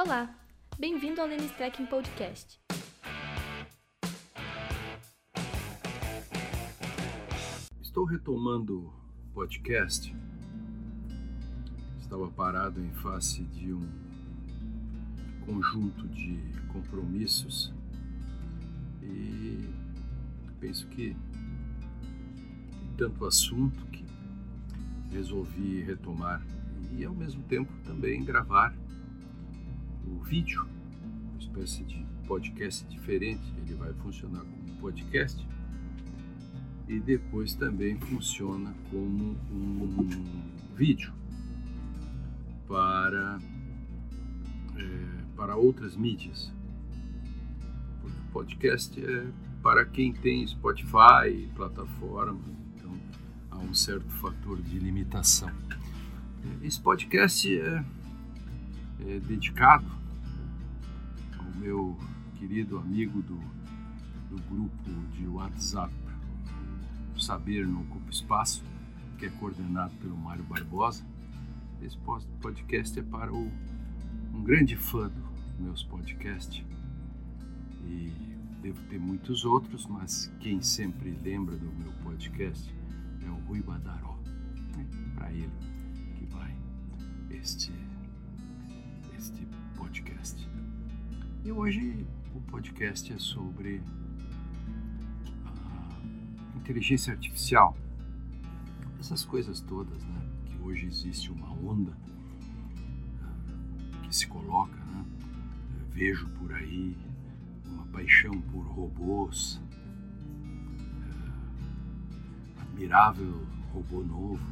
Olá, bem-vindo ao Lenis Trekking Podcast. Estou retomando o podcast. Estava parado em face de um conjunto de compromissos e penso que tanto assunto que resolvi retomar e ao mesmo tempo também gravar o vídeo, uma espécie de podcast diferente. Ele vai funcionar como podcast e depois também funciona como um vídeo para, é, para outras mídias. Porque o podcast é para quem tem Spotify, plataforma, então há um certo fator de limitação. Esse podcast é, é dedicado ao meu querido amigo do, do grupo de WhatsApp Saber Não Ocupa Espaço, que é coordenado pelo Mário Barbosa. Esse podcast é para o, um grande fã dos meus podcasts e devo ter muitos outros, mas quem sempre lembra do meu podcast é o Rui Badaró. É para ele que vai este E hoje o podcast é sobre inteligência artificial, essas coisas todas, né? Que hoje existe uma onda uh, que se coloca, né? Vejo por aí uma paixão por robôs, uh, admirável robô novo,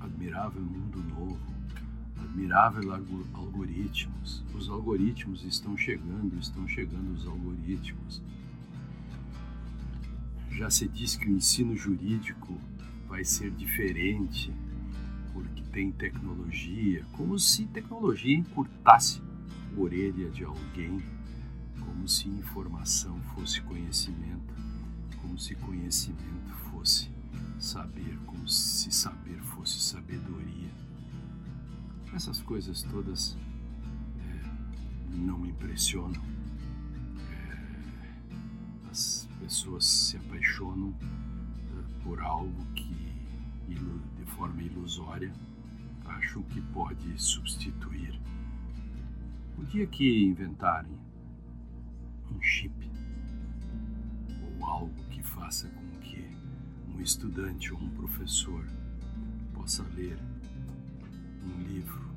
admirável mundo novo, admirável algoritmos. Os algoritmos estão chegando, estão chegando os algoritmos já se diz que o ensino jurídico vai ser diferente porque tem tecnologia, como se tecnologia encurtasse a orelha de alguém, como se informação fosse conhecimento, como se conhecimento fosse saber, como se saber fosse sabedoria. Essas coisas todas é, não me impressionam. É, as pessoas se apaixonam uh, por algo que, de forma ilusória, acham que pode substituir. O dia que inventarem um chip ou algo que faça com que um estudante ou um professor possa ler um livro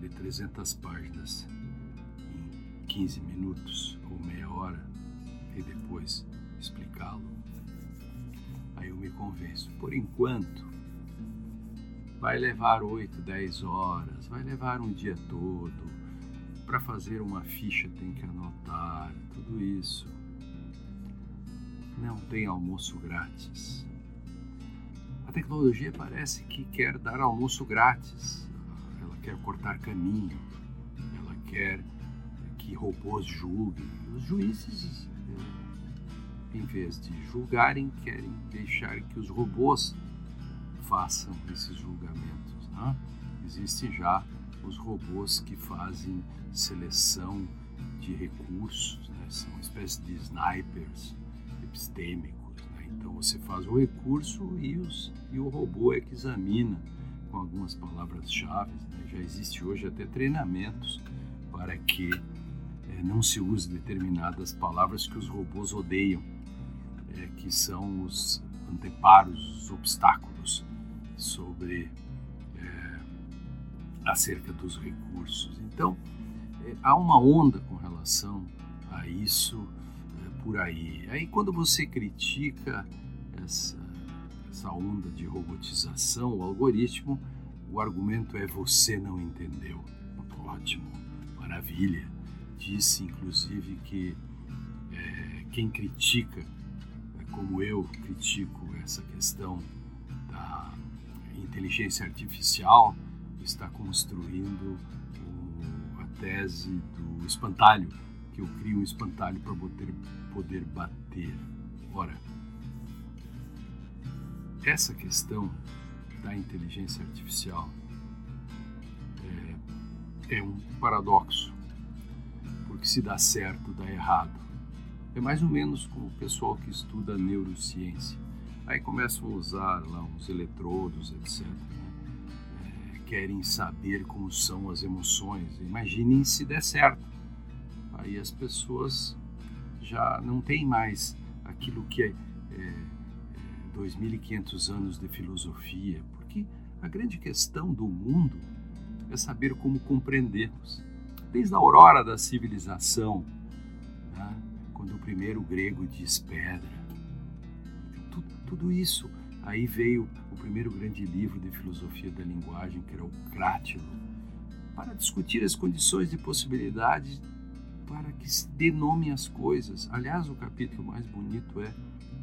de 300 páginas em 15 minutos ou meia hora e depois explicá-lo. Aí eu me convenço. Por enquanto, vai levar 8, 10 horas, vai levar um dia todo. Para fazer uma ficha tem que anotar, tudo isso. Não tem almoço grátis. Tecnologia parece que quer dar almoço grátis. Ela quer cortar caminho. Ela quer que robôs julguem. Os juízes em vez de julgarem, querem deixar que os robôs façam esses julgamentos. Né? Existem já os robôs que fazem seleção de recursos, né? são uma espécie de snipers epistêmicos. Então você faz o recurso e, os, e o robô é que examina com algumas palavras-chave. Né? Já existe hoje até treinamentos para que é, não se use determinadas palavras que os robôs odeiam é, que são os anteparos, os obstáculos sobre é, acerca dos recursos. Então, é, há uma onda com relação a isso por aí. Aí, quando você critica essa, essa onda de robotização, o algoritmo, o argumento é você não entendeu. Ótimo, maravilha. Disse, inclusive, que é, quem critica como eu critico essa questão da inteligência artificial, está construindo o, a tese do espantalho, que eu crio um espantalho para poder, poder bater. Ora, essa questão da inteligência artificial é, é um paradoxo, que se dá certo dá errado. É mais ou menos como o pessoal que estuda neurociência. Aí começam a usar lá uns eletrodos, etc. Né? É, querem saber como são as emoções. Imaginem se der certo. Aí as pessoas já não têm mais aquilo que é, é 2.500 anos de filosofia, porque a grande questão do mundo é saber como compreendemos. Desde a aurora da civilização, né, quando o primeiro grego diz pedra, tudo, tudo isso. Aí veio o primeiro grande livro de filosofia da linguagem, que era o Crátilo, para discutir as condições de possibilidade para que se dê nome às coisas. Aliás, o capítulo mais bonito é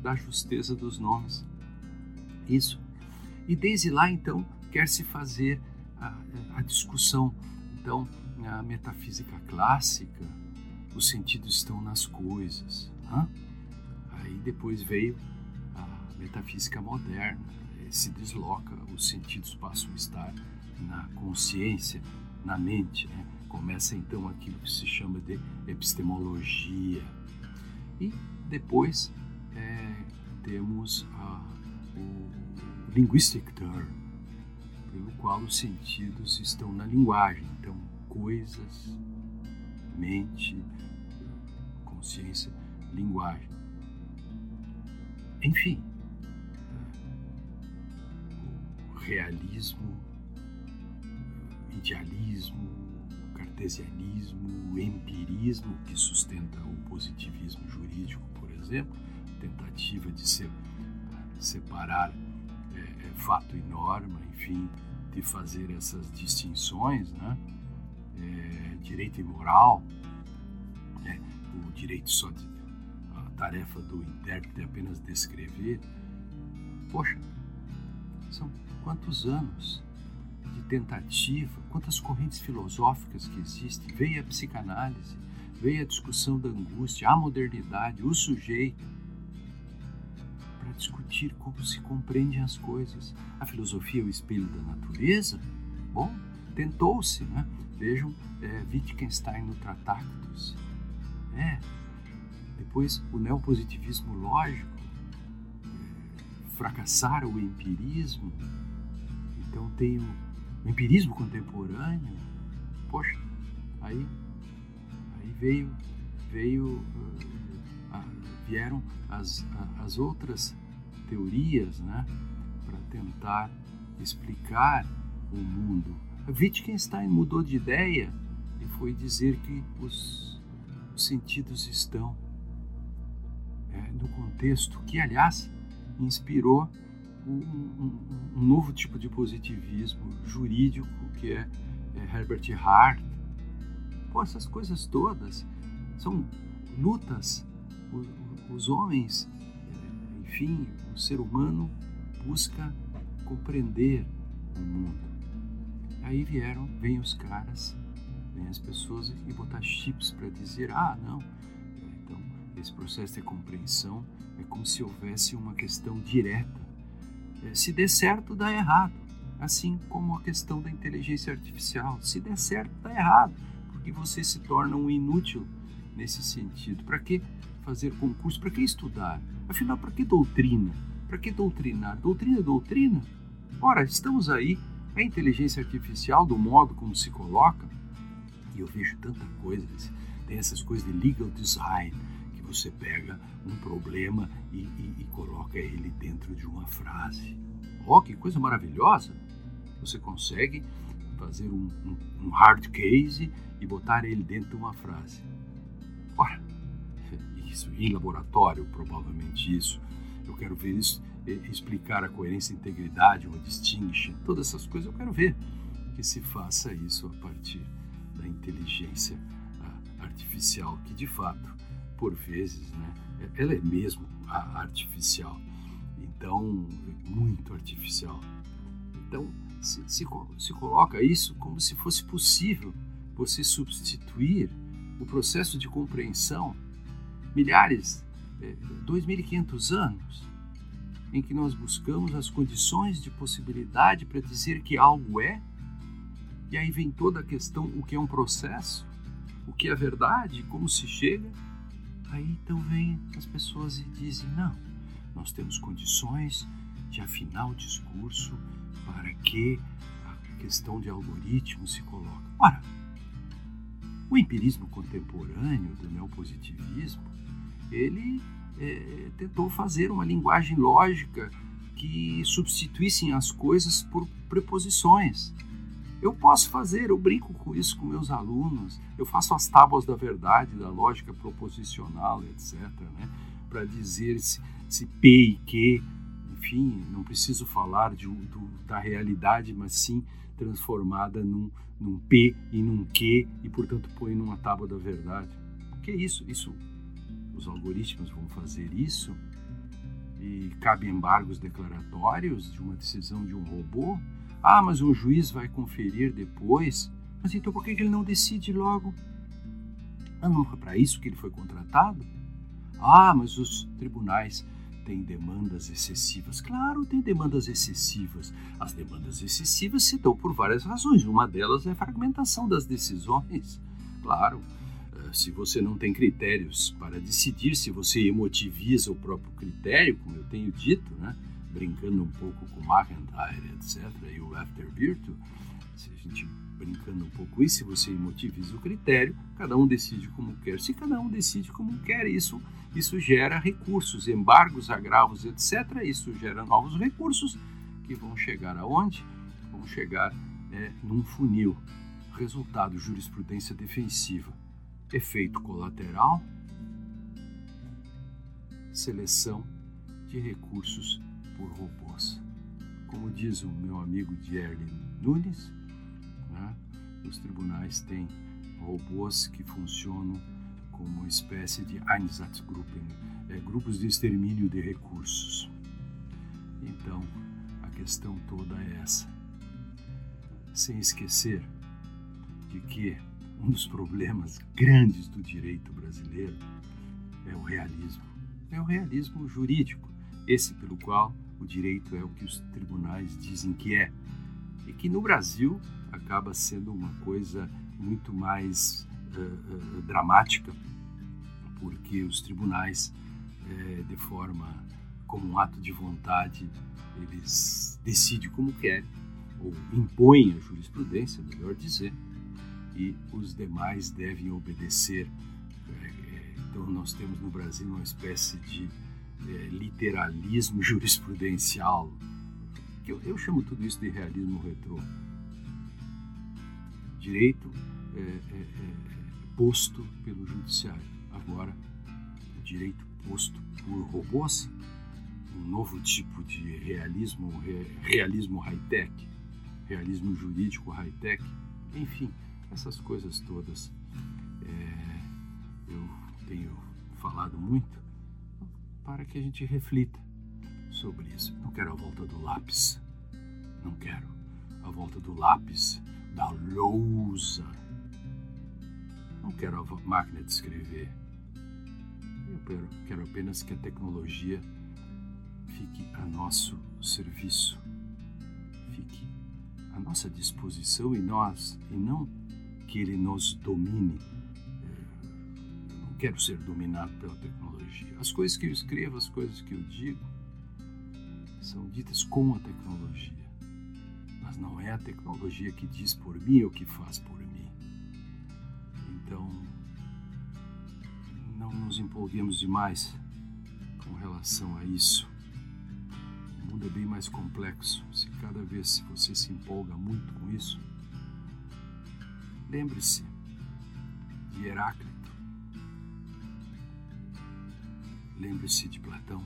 da justeza dos nomes. Isso. E desde lá, então, quer se fazer a, a discussão. Então, a metafísica clássica, os sentidos estão nas coisas. Aí depois veio a metafísica moderna, se desloca, os sentidos passam a estar na consciência, na mente. Né? Começa então aquilo que se chama de epistemologia. E depois é, temos a, o linguistic term, pelo qual os sentidos estão na linguagem. Então, coisas, mente, consciência, linguagem. Enfim, o realismo, idealismo, cartesianismo, o empirismo, que sustenta o positivismo jurídico, por exemplo, tentativa de se, separar é, é, fato e norma, enfim, de fazer essas distinções, né? É, direito e moral, né? o direito só de, a tarefa do intérprete é apenas descrever. Poxa, são quantos anos de tentativa, quantas correntes filosóficas que existem. Veio a psicanálise, veio a discussão da angústia, a modernidade, o sujeito, para discutir como se compreendem as coisas. A filosofia é o espelho da natureza? Bom, tentou-se, né? Vejam é, Wittgenstein no Tratactus. É. Depois o neopositivismo lógico, é, fracassaram o empirismo. Então tem o o empirismo contemporâneo, poxa, aí, aí veio, veio, uh, vieram as, as outras teorias, né, para tentar explicar o mundo. Wittgenstein mudou de ideia e foi dizer que os, os sentidos estão é, no contexto que, aliás, inspirou um, um, novo tipo de positivismo jurídico que é, é Herbert Hart. Pô, essas coisas todas são lutas. Os, homens, é, enfim, o ser humano busca compreender o mundo. Aí vieram, vêm os caras, vêm as pessoas e botar chips para dizer, ah, não, então esse processo de compreensão é como se houvesse uma questão direta se der certo, dá errado. Assim como a questão da inteligência artificial. Se der certo, dá errado, porque você se torna um inútil nesse sentido. Para que fazer concurso? Para que estudar? Afinal, para que doutrina? Para que doutrinar? Doutrina, doutrina? Ora, estamos aí, a inteligência artificial, do modo como se coloca, e eu vejo tanta coisa, tem essas coisas de legal design, você pega um problema e, e, e coloca ele dentro de uma frase. Oh, que coisa maravilhosa! Você consegue fazer um, um, um hard case e botar ele dentro de uma frase. Ora, isso em laboratório, provavelmente isso. Eu quero ver isso, explicar a coerência, a integridade, o distinction, todas essas coisas. Eu quero ver que se faça isso a partir da inteligência ah, artificial, que de fato por vezes, né, ela é mesmo artificial. Então, muito artificial. Então, se, se, se coloca isso como se fosse possível você substituir o processo de compreensão milhares, é, 2.500 anos, em que nós buscamos as condições de possibilidade para dizer que algo é, e aí vem toda a questão o que é um processo, o que é verdade, como se chega, aí então vem as pessoas e dizem: não, nós temos condições de afinar o discurso para que a questão de algoritmo se coloque. Ora, o empirismo contemporâneo do neopositivismo, ele é, tentou fazer uma linguagem lógica que substituíssem as coisas por preposições. Eu posso fazer, eu brinco com isso com meus alunos, eu faço as tábuas da verdade, da lógica proposicional, etc., né? para dizer se, se P e Q, enfim, não preciso falar de, do, da realidade, mas sim transformada num, num P e num Q, e portanto põe numa tábua da verdade. Que é isso? Isso, os algoritmos vão fazer isso e cabe embargos declaratórios de uma decisão de um robô? Ah, mas um juiz vai conferir depois. Mas então por que ele não decide logo? Ah, não foi para isso que ele foi contratado? Ah, mas os tribunais têm demandas excessivas. Claro, tem demandas excessivas. As demandas excessivas se dão por várias razões. Uma delas é a fragmentação das decisões. Claro, eh, se você não tem critérios para decidir, se você emotiviza o próprio critério, como eu tenho dito, né? Brincando um pouco com McIntyre, etc., e o After Virtue, se a gente brincando um pouco isso, se você motiviza o critério, cada um decide como quer. Se cada um decide como quer, isso, isso gera recursos, embargos, agravos, etc. Isso gera novos recursos que vão chegar aonde? Vão chegar é, num funil. Resultado: jurisprudência defensiva. Efeito colateral: seleção de recursos por robôs. Como diz o meu amigo Jerry Nunes, né, os tribunais têm robôs que funcionam como espécie de Einsatzgruppen, é, grupos de extermínio de recursos. Então, a questão toda é essa. Sem esquecer de que um dos problemas grandes do direito brasileiro é o realismo. É o realismo jurídico, esse pelo qual o direito é o que os tribunais dizem que é. E que no Brasil acaba sendo uma coisa muito mais uh, uh, dramática, porque os tribunais, uh, de forma como um ato de vontade, eles decidem como querem, ou impõem a jurisprudência, melhor dizer, e os demais devem obedecer. Então, nós temos no Brasil uma espécie de é, literalismo jurisprudencial. Eu, eu, chamo tudo isso de realismo retrô. Direito é, é, é, posto pelo judiciário. Agora, direito posto por robôs, um novo tipo de realismo, re, realismo high-tech, realismo jurídico high-tech, enfim, essas coisas todas. É, eu tenho falado muito para que a gente reflita sobre isso. Não quero a volta do lápis. Não quero a volta do lápis, da lousa. Não quero a máquina de escrever. Eu quero, quero apenas que a tecnologia fique a nosso serviço, fique à nossa disposição e nós e não que ele nos domine quero ser dominado pela tecnologia. As coisas que eu escrevo, as coisas que eu digo, são ditas com a tecnologia. Mas não é a tecnologia que diz por mim ou que faz por mim. Então, não nos empolguemos demais com relação a isso. O mundo é bem mais complexo. Se cada vez você se empolga muito com isso, lembre-se de Heráclito Lembre-se de Platão,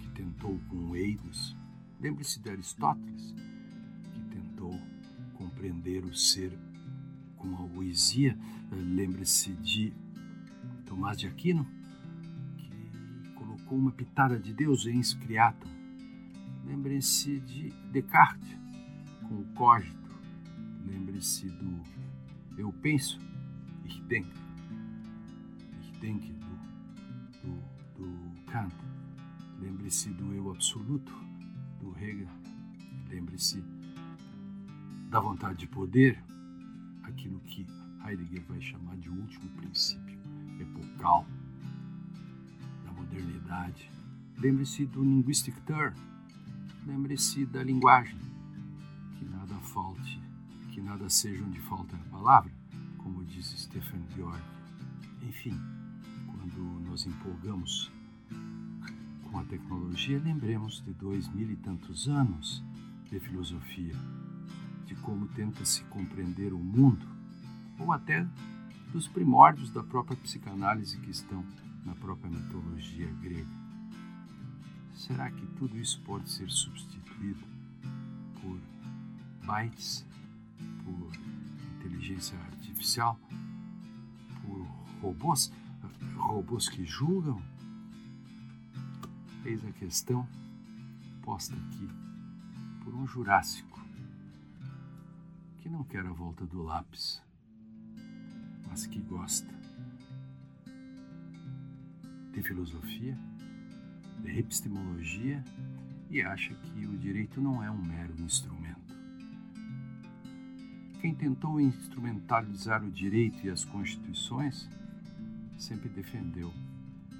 que tentou com Eidos. Lembre-se de Aristóteles, que tentou compreender o ser com a poesia. Lembre-se de Tomás de Aquino, que colocou uma pitada de Deus em Scriatum. Lembre-se de Descartes, com o cogito. Lembre-se do eu penso, ich denke. Ich denke, Kant. Lembre-se do eu absoluto, do Hegel. Lembre-se da vontade de poder, aquilo que Heidegger vai chamar de último princípio epocal da modernidade. Lembre-se do linguistic turn, lembre-se da linguagem, que nada falte, que nada seja onde falta a palavra, como diz Stephen Georg. Enfim, quando nos empolgamos com a tecnologia, lembremos de dois mil e tantos anos de filosofia, de como tenta se compreender o mundo, ou até dos primórdios da própria psicanálise que estão na própria mitologia grega. Será que tudo isso pode ser substituído por bytes, por inteligência artificial, por robôs, robôs que julgam? Eis a questão posta aqui por um jurássico que não quer a volta do lápis mas que gosta de filosofia, de epistemologia e acha que o direito não é um mero instrumento. Quem tentou instrumentalizar o direito e as constituições sempre defendeu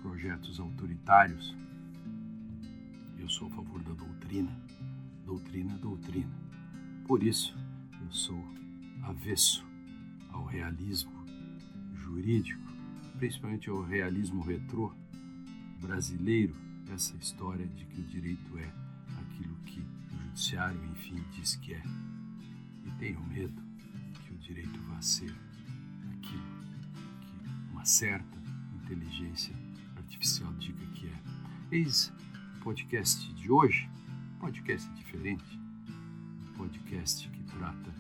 projetos autoritários. Eu sou a favor da doutrina, doutrina, doutrina. Por isso, eu sou avesso ao realismo jurídico, principalmente ao realismo retrô brasileiro, essa história de que o direito é aquilo que o judiciário, enfim, diz que é. E tenho medo que o direito vá ser aquilo que uma certa inteligência artificial diga que é. Eis podcast de hoje, podcast diferente, podcast que trata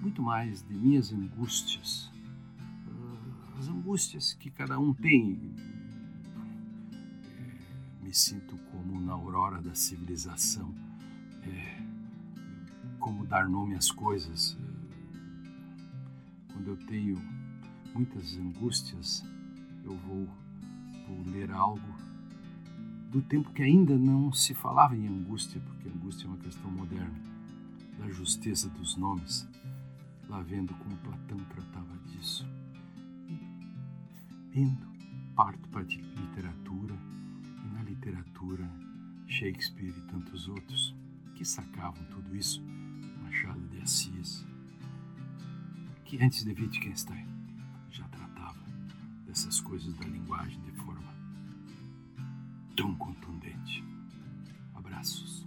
muito mais de minhas angústias as angústias que cada um tem. É, me sinto como na aurora da civilização, é, como dar nome às coisas. Quando eu tenho muitas angústias, eu vou, vou ler algo do tempo que ainda não se falava em angústia, porque angústia é uma questão moderna, da justeza dos nomes, lá vendo como Platão tratava disso. Indo, parto para a literatura, e na literatura, Shakespeare e tantos outros que sacavam tudo isso, Machado de Assis, que antes de Wittgenstein já tratava dessas coisas da linguagem de tão contundente. Abraços.